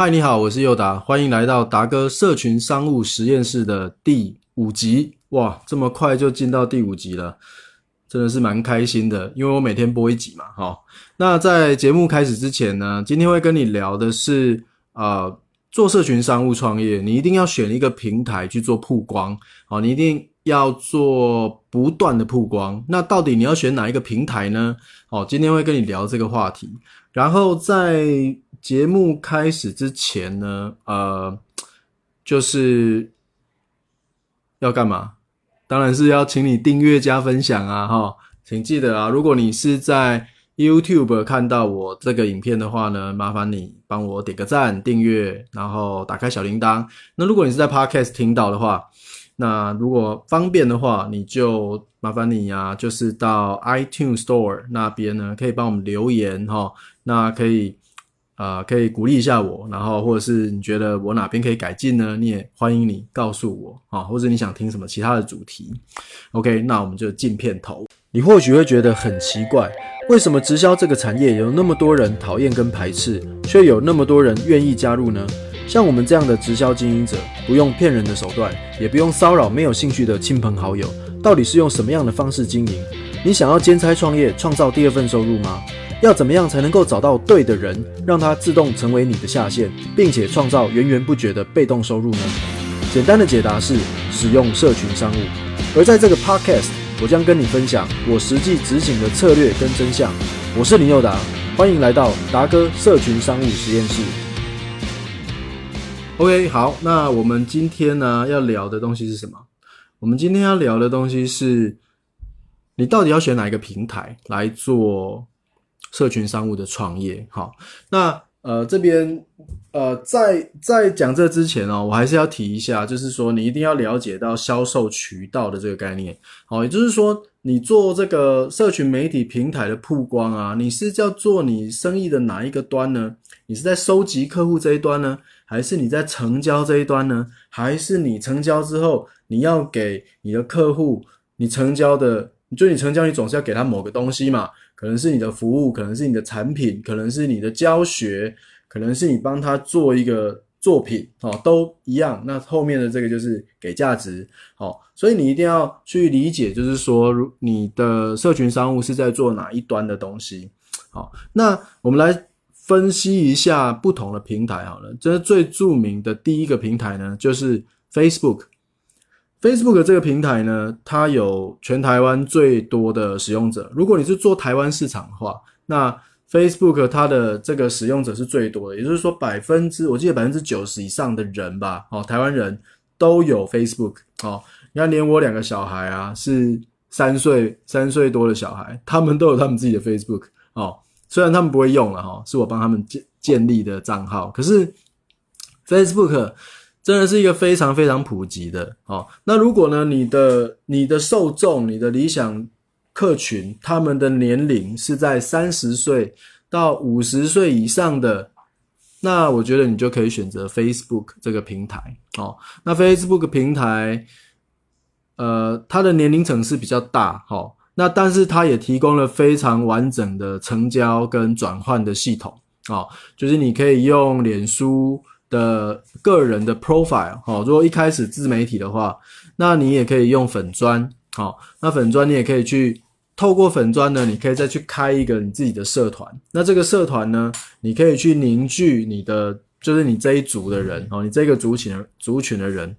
嗨，你好，我是佑达，欢迎来到达哥社群商务实验室的第五集。哇，这么快就进到第五集了，真的是蛮开心的，因为我每天播一集嘛。哈，那在节目开始之前呢，今天会跟你聊的是，呃，做社群商务创业，你一定要选一个平台去做曝光，好，你一定要做不断的曝光。那到底你要选哪一个平台呢？好，今天会跟你聊这个话题，然后在。节目开始之前呢，呃，就是要干嘛？当然是要请你订阅加分享啊，哈，请记得啊，如果你是在 YouTube 看到我这个影片的话呢，麻烦你帮我点个赞、订阅，然后打开小铃铛。那如果你是在 Podcast 听到的话，那如果方便的话，你就麻烦你呀，就是到 iTunes Store 那边呢，可以帮我们留言哈，那可以。啊，可以鼓励一下我，然后或者是你觉得我哪边可以改进呢？你也欢迎你告诉我啊，或者你想听什么其他的主题？OK，那我们就进片头。你或许会觉得很奇怪，为什么直销这个产业有那么多人讨厌跟排斥，却有那么多人愿意加入呢？像我们这样的直销经营者，不用骗人的手段，也不用骚扰没有兴趣的亲朋好友，到底是用什么样的方式经营？你想要兼差创业，创造第二份收入吗？要怎么样才能够找到对的人，让他自动成为你的下线，并且创造源源不绝的被动收入呢？简单的解答是使用社群商务。而在这个 podcast，我将跟你分享我实际执行的策略跟真相。我是林佑达，欢迎来到达哥社群商务实验室。OK，好，那我们今天呢要聊的东西是什么？我们今天要聊的东西是，你到底要选哪一个平台来做？社群商务的创业，好，那呃这边呃在在讲这之前哦，我还是要提一下，就是说你一定要了解到销售渠道的这个概念，好，也就是说你做这个社群媒体平台的曝光啊，你是要做你生意的哪一个端呢？你是在收集客户这一端呢，还是你在成交这一端呢？还是你成交之后你要给你的客户，你成交的，就你成交，你总是要给他某个东西嘛？可能是你的服务，可能是你的产品，可能是你的教学，可能是你帮他做一个作品，哦，都一样。那后面的这个就是给价值，好，所以你一定要去理解，就是说，如你的社群商务是在做哪一端的东西，好，那我们来分析一下不同的平台，好了，这最著名的第一个平台呢，就是 Facebook。Facebook 这个平台呢，它有全台湾最多的使用者。如果你是做台湾市场的话，那 Facebook 它的这个使用者是最多的，也就是说百分之，我记得百分之九十以上的人吧，哦，台湾人都有 Facebook。哦，你看连我两个小孩啊，是三岁三岁多的小孩，他们都有他们自己的 Facebook。哦，虽然他们不会用了哈，是我帮他们建建立的账号，可是 Facebook。真的是一个非常非常普及的哦。那如果呢，你的你的受众、你的理想客群，他们的年龄是在三十岁到五十岁以上的，那我觉得你就可以选择 Facebook 这个平台哦。那 Facebook 平台，呃，它的年龄层是比较大哈。那但是它也提供了非常完整的成交跟转换的系统哦，就是你可以用脸书。的个人的 profile 哦，如果一开始自媒体的话，那你也可以用粉砖好，那粉砖你也可以去透过粉砖呢，你可以再去开一个你自己的社团。那这个社团呢，你可以去凝聚你的，就是你这一组的人哦，你这个族群的族群的人。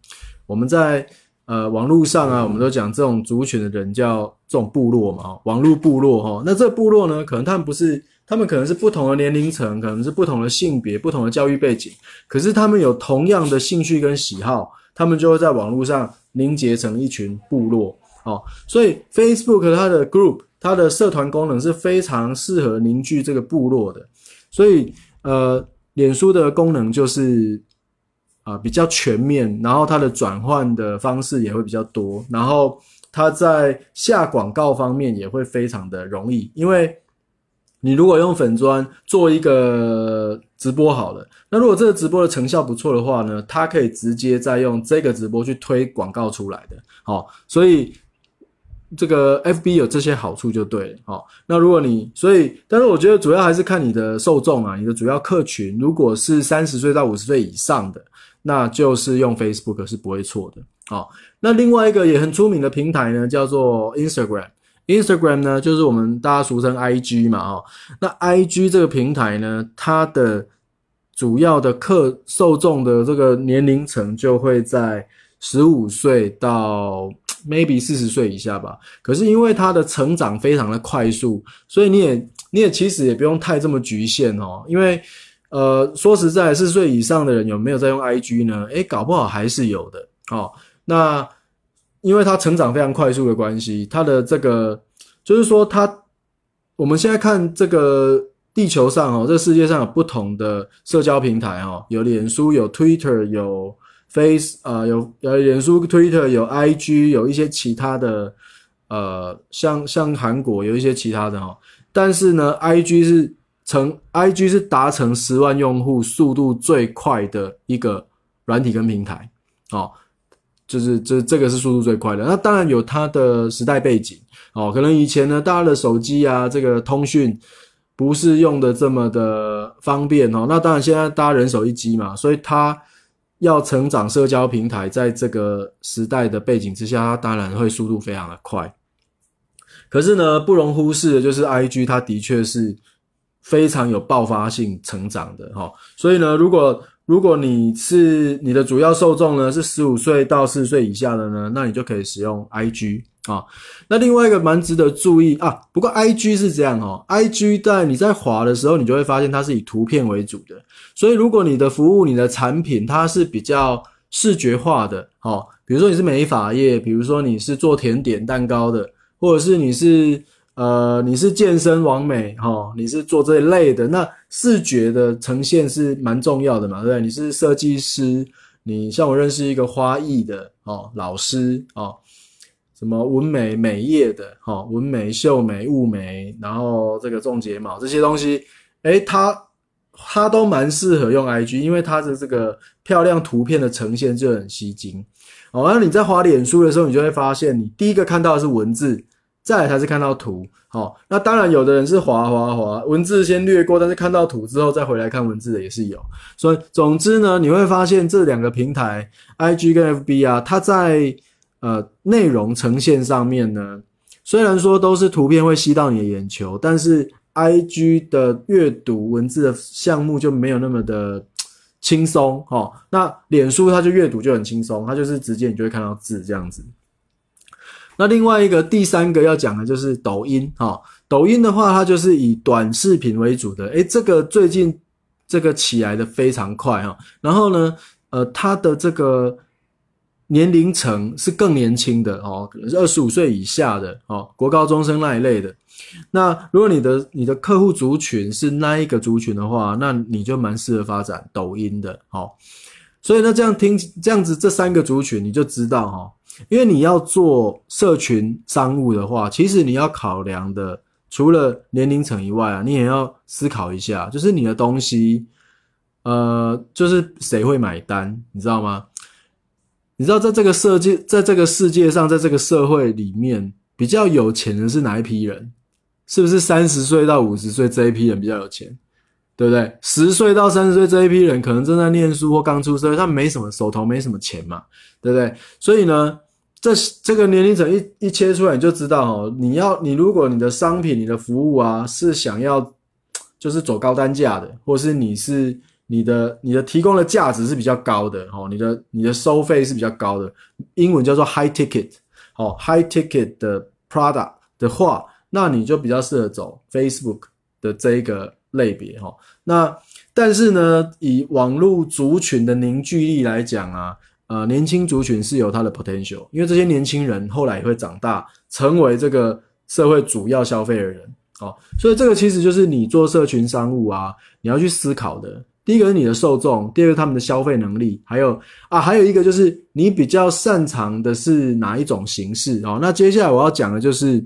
我们在呃网络上啊，我们都讲这种族群的人叫这种部落嘛，网络部落哈。那这部落呢，可能他们不是。他们可能是不同的年龄层，可能是不同的性别、不同的教育背景，可是他们有同样的兴趣跟喜好，他们就会在网络上凝结成一群部落。哦，所以 Facebook 它的 Group 它的社团功能是非常适合凝聚这个部落的。所以，呃，脸书的功能就是啊比较全面，然后它的转换的方式也会比较多，然后它在下广告方面也会非常的容易，因为。你如果用粉砖做一个直播好了，那如果这个直播的成效不错的话呢，它可以直接再用这个直播去推广告出来的。好，所以这个 FB 有这些好处就对了。好，那如果你所以，但是我觉得主要还是看你的受众啊，你的主要客群，如果是三十岁到五十岁以上的，那就是用 Facebook 是不会错的。好，那另外一个也很出名的平台呢，叫做 Instagram。Instagram 呢，就是我们大家俗称 IG 嘛，哦，那 IG 这个平台呢，它的主要的客受众的这个年龄层就会在十五岁到 maybe 四十岁以下吧。可是因为它的成长非常的快速，所以你也你也其实也不用太这么局限哦。因为呃，说实在，四十岁以上的人有没有在用 IG 呢？诶，搞不好还是有的哦。那因为它成长非常快速的关系，它的这个就是说，它我们现在看这个地球上哦，这世界上有不同的社交平台哦，有脸书，有 Twitter，有 Face 啊，有有脸书、Twitter，有 IG，有一些其他的呃，像像韩国有一些其他的哈，但是呢，IG 是成 IG 是达成十万用户速度最快的一个软体跟平台哦。就是这这个是速度最快的，那当然有它的时代背景。哦，可能以前呢，大家的手机啊，这个通讯不是用的这么的方便哦，那当然现在大家人手一机嘛，所以它要成长社交平台，在这个时代的背景之下，它当然会速度非常的快。可是呢，不容忽视的就是 I G，它的确是非常有爆发性成长的哈，所以呢，如果如果你是你的主要受众呢是十五岁到四十岁以下的呢，那你就可以使用 IG 啊。那另外一个蛮值得注意啊，不过 IG 是这样哦，IG 在你在滑的时候，你就会发现它是以图片为主的。所以如果你的服务、你的产品它是比较视觉化的，哦，比如说你是美发业，比如说你是做甜点蛋糕的，或者是你是。呃，你是健身完美哈，你是做这一类的，那视觉的呈现是蛮重要的嘛，对不对？你是设计师，你像我认识一个花艺的哦，老师哦，什么纹眉美业的哈，纹眉绣眉雾眉，然后这个种睫毛这些东西，诶，他他都蛮适合用 IG，因为它的这个漂亮图片的呈现就很吸睛。哦，那你在滑脸书的时候，你就会发现，你第一个看到的是文字。再来才是看到图，好，那当然有的人是滑滑滑，文字先略过，但是看到图之后再回来看文字的也是有。所以总之呢，你会发现这两个平台，IG 跟 FB 啊，它在呃内容呈现上面呢，虽然说都是图片会吸到你的眼球，但是 IG 的阅读文字的项目就没有那么的轻松，哈。那脸书它就阅读就很轻松，它就是直接你就会看到字这样子。那另外一个第三个要讲的就是抖音哈，抖音的话，它就是以短视频为主的，诶，这个最近这个起来的非常快哈，然后呢，呃，它的这个年龄层是更年轻的哦，可能是二十五岁以下的哦，国高中生那一类的。那如果你的你的客户族群是那一个族群的话，那你就蛮适合发展抖音的哦。所以呢，这样听这样子这三个族群，你就知道哈。因为你要做社群商务的话，其实你要考量的除了年龄层以外啊，你也要思考一下，就是你的东西，呃，就是谁会买单，你知道吗？你知道在这个世界，在这个世界上，在这个社会里面，比较有钱的是哪一批人？是不是三十岁到五十岁这一批人比较有钱？对不对？十岁到三十岁这一批人可能正在念书或刚出生，他没什么手头没什么钱嘛，对不对？所以呢？这这个年龄层一一切出来，你就知道哦。你要你如果你的商品、你的服务啊，是想要就是走高单价的，或是你是你的你的提供的价值是比较高的哦，你的你的收费是比较高的，英文叫做 high ticket 哦，high ticket 的 product 的话，那你就比较适合走 Facebook 的这一个类别哈。那但是呢，以网络族群的凝聚力来讲啊。呃，年轻族群是有它的 potential，因为这些年轻人后来也会长大，成为这个社会主要消费的人，哦，所以这个其实就是你做社群商务啊，你要去思考的。第一个是你的受众，第二个他们的消费能力，还有啊，还有一个就是你比较擅长的是哪一种形式哦。那接下来我要讲的就是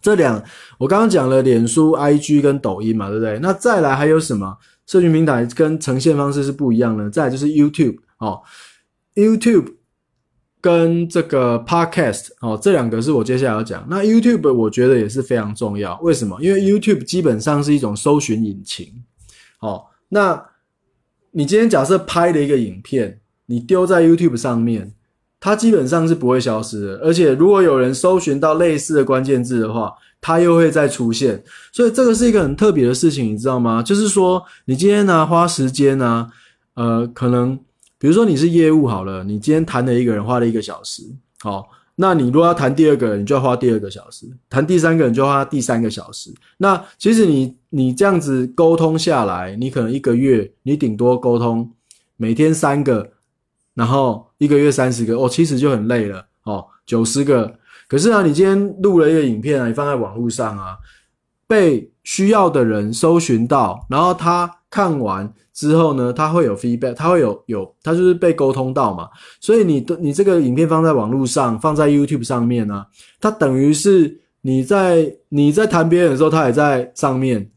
这两，我刚刚讲了脸书、IG 跟抖音嘛，对不对？那再来还有什么社群平台跟呈现方式是不一样的？再来就是 YouTube 哦。YouTube 跟这个 Podcast 哦，这两个是我接下来要讲。那 YouTube 我觉得也是非常重要，为什么？因为 YouTube 基本上是一种搜寻引擎。哦，那你今天假设拍了一个影片，你丢在 YouTube 上面，它基本上是不会消失的。而且如果有人搜寻到类似的关键字的话，它又会再出现。所以这个是一个很特别的事情，你知道吗？就是说你今天呢花时间呢，呃，可能。比如说你是业务好了，你今天谈了一个人花了一个小时，好，那你如果要谈第二个人，你就要花第二个小时；谈第三个人就花第三个小时。那其实你你这样子沟通下来，你可能一个月你顶多沟通每天三个，然后一个月三十个，哦，其实就很累了哦，九十个。可是啊，你今天录了一个影片啊，你放在网络上啊，被需要的人搜寻到，然后他。看完之后呢，他会有 feedback，他会有有，他就是被沟通到嘛。所以你的你这个影片放在网络上，放在 YouTube 上面呢，它等于是你在你在谈别人的时候，他也在上面，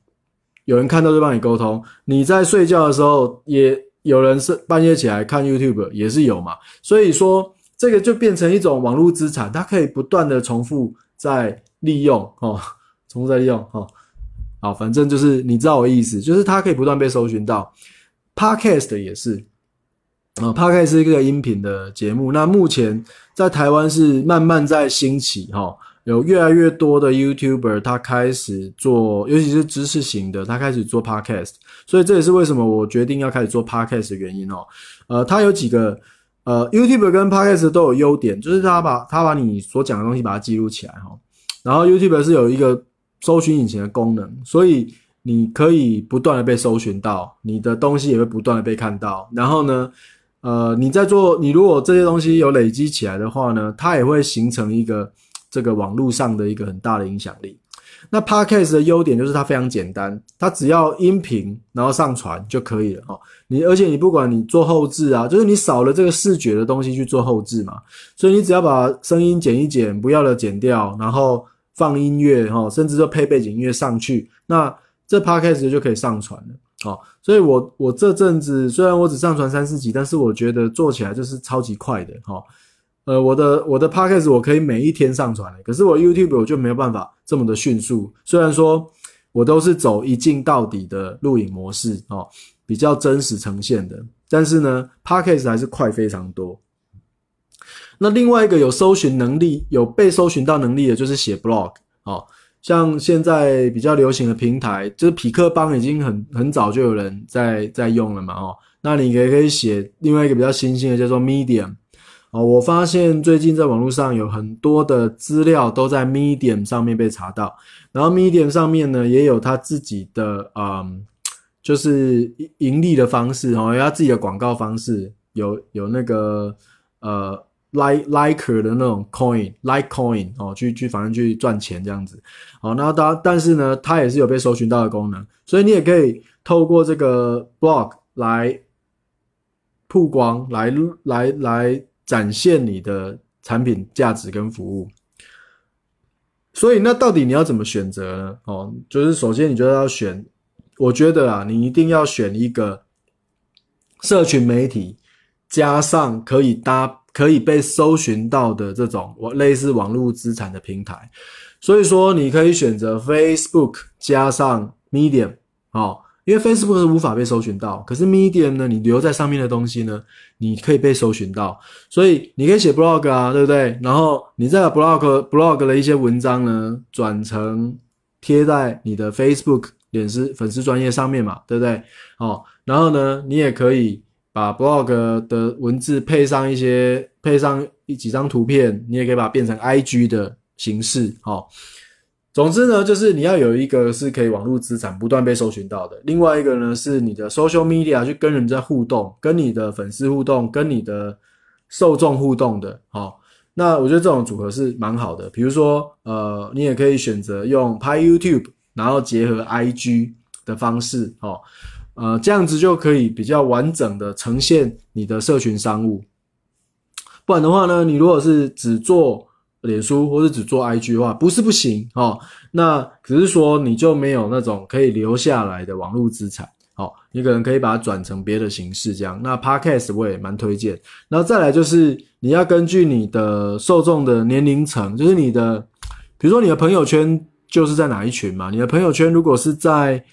有人看到就帮你沟通。你在睡觉的时候，也有人是半夜起来看 YouTube，也是有嘛。所以说这个就变成一种网络资产，它可以不断的重复在利用哦，重复在利用哦。好，反正就是你知道我意思，就是它可以不断被搜寻到。Podcast 也是，啊，Podcast 是一个音频的节目。那目前在台湾是慢慢在兴起，哈，有越来越多的 YouTuber 他开始做，尤其是知识型的，他开始做 Podcast。所以这也是为什么我决定要开始做 Podcast 的原因哦。呃，它有几个，呃，YouTuber 跟 Podcast 都有优点，就是他把他把你所讲的东西把它记录起来，哈。然后 YouTuber 是有一个。搜寻引擎的功能，所以你可以不断的被搜寻到，你的东西也会不断的被看到。然后呢，呃，你在做，你如果这些东西有累积起来的话呢，它也会形成一个这个网络上的一个很大的影响力。那 Podcast 的优点就是它非常简单，它只要音频然后上传就可以了哦。你而且你不管你做后置啊，就是你少了这个视觉的东西去做后置嘛，所以你只要把声音剪一剪，不要的剪掉，然后。放音乐哈，甚至就配背景音乐上去，那这 podcast 就可以上传了。好，所以我我这阵子虽然我只上传三四集，但是我觉得做起来就是超级快的哈。呃，我的我的 podcast 我可以每一天上传的，可是我 YouTube 我就没有办法这么的迅速。虽然说我都是走一镜到底的录影模式哦，比较真实呈现的，但是呢，podcast 还是快非常多。那另外一个有搜寻能力、有被搜寻到能力的，就是写 blog 哦。像现在比较流行的平台，就是匹克邦已经很很早就有人在在用了嘛哦。那你也可以写另外一个比较新兴的，叫做 Medium 哦。我发现最近在网络上有很多的资料都在 Medium 上面被查到，然后 Medium 上面呢也有他自己的嗯，就是盈利的方式哦，有他自己的广告方式，有有那个呃。like like 的那种 coin like coin 哦，去去反正去赚钱这样子，好，那当但是呢，它也是有被搜寻到的功能，所以你也可以透过这个 blog 来曝光，来来来展现你的产品价值跟服务。所以那到底你要怎么选择呢？哦，就是首先你就要选，我觉得啊，你一定要选一个社群媒体加上可以搭。可以被搜寻到的这种网类似网络资产的平台，所以说你可以选择 Facebook 加上 Medium 哦，因为 Facebook 是无法被搜寻到，可是 Medium 呢，你留在上面的东西呢，你可以被搜寻到，所以你可以写 blog 啊，对不对？然后你再把 blog blog 的一些文章呢，转成贴在你的 Facebook 脸丝粉丝专业上面嘛，对不对？哦，然后呢，你也可以。把 blog 的文字配上一些，配上一几张图片，你也可以把它变成 IG 的形式，好。总之呢，就是你要有一个是可以网络资产不断被搜寻到的，另外一个呢是你的 social media 去跟人家互动，跟你的粉丝互动，跟你的受众互动的，好。那我觉得这种组合是蛮好的。比如说，呃，你也可以选择用拍 YouTube，然后结合 IG 的方式，哦。呃，这样子就可以比较完整的呈现你的社群商务。不然的话呢，你如果是只做脸书或者只做 IG 的话，不是不行哦。那只是说你就没有那种可以留下来的网络资产。好，你可能可以把它转成别的形式，这样。那 Podcast 我也蛮推荐。然后再来就是你要根据你的受众的年龄层，就是你的，比如说你的朋友圈就是在哪一群嘛？你的朋友圈如果是在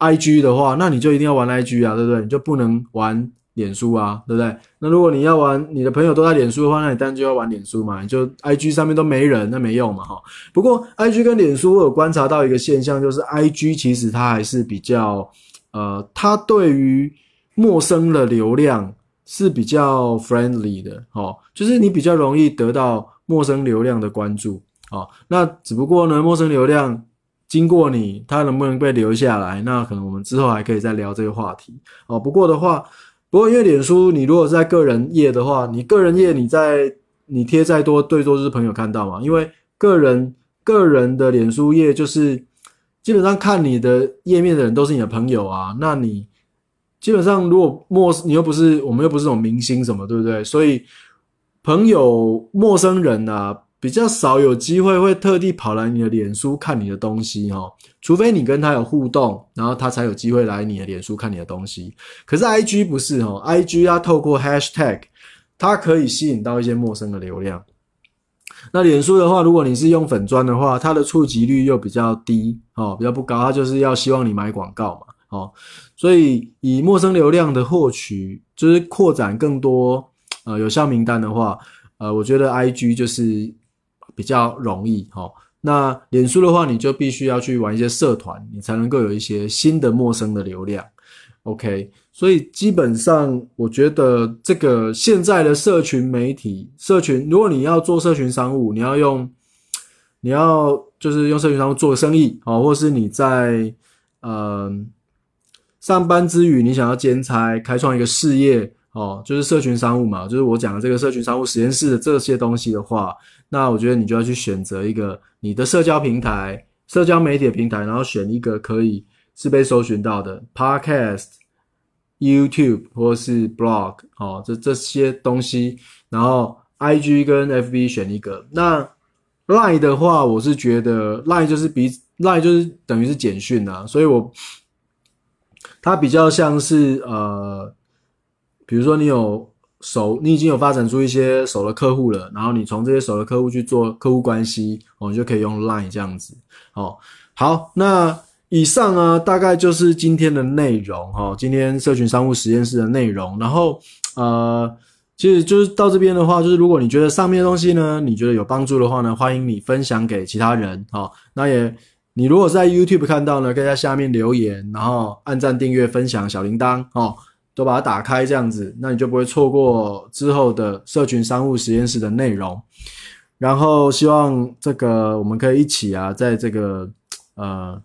IG 的话，那你就一定要玩 IG 啊，对不对？你就不能玩脸书啊，对不对？那如果你要玩，你的朋友都在脸书的话，那你当然就要玩脸书嘛。你就 IG 上面都没人，那没用嘛，哈。不过 IG 跟脸书，我有观察到一个现象，就是 IG 其实它还是比较。呃，它对于陌生的流量是比较 friendly 的，哦，就是你比较容易得到陌生流量的关注，哦，那只不过呢，陌生流量经过你，它能不能被留下来？那可能我们之后还可以再聊这个话题，哦，不过的话，不过因为脸书，你如果在个人页的话，你个人页你在你贴再多，最多就是朋友看到嘛，因为个人个人的脸书页就是。基本上看你的页面的人都是你的朋友啊，那你基本上如果陌你又不是我们又不是这种明星什么，对不对？所以朋友陌生人啊比较少有机会会特地跑来你的脸书看你的东西哈，除非你跟他有互动，然后他才有机会来你的脸书看你的东西。可是 I G 不是哈，I G 它透过 Hashtag，它可以吸引到一些陌生的流量。那脸书的话，如果你是用粉砖的话，它的触及率又比较低哦，比较不高，它就是要希望你买广告嘛，哦，所以以陌生流量的获取，就是扩展更多呃有效名单的话，呃，我觉得 I G 就是比较容易哦。那脸书的话，你就必须要去玩一些社团，你才能够有一些新的陌生的流量。OK，所以基本上我觉得这个现在的社群媒体，社群如果你要做社群商务，你要用，你要就是用社群商务做生意哦，或是你在呃上班之余，你想要兼差开创一个事业哦，就是社群商务嘛，就是我讲的这个社群商务实验室的这些东西的话，那我觉得你就要去选择一个你的社交平台、社交媒体平台，然后选一个可以。是被搜寻到的，Podcast、YouTube 或是 Blog 哦，这这些东西，然后 IG 跟 FB 选一个。那 Line 的话，我是觉得 Line 就是比 Line 就是等于是简讯啊，所以我它比较像是呃，比如说你有熟，你已经有发展出一些熟的客户了，然后你从这些熟的客户去做客户关系，我们就可以用 Line 这样子。哦，好，那。以上啊，大概就是今天的内容哈。今天社群商务实验室的内容，然后呃，其实就是到这边的话，就是如果你觉得上面的东西呢，你觉得有帮助的话呢，欢迎你分享给其他人哈。那也，你如果在 YouTube 看到呢，可以在下面留言，然后按赞、订阅、分享小铃铛哦，都把它打开这样子，那你就不会错过之后的社群商务实验室的内容。然后希望这个我们可以一起啊，在这个呃。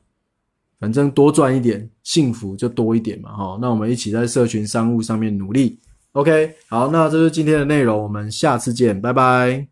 反正多赚一点，幸福就多一点嘛，哈。那我们一起在社群商务上面努力，OK。好，那这是今天的内容，我们下次见，拜拜。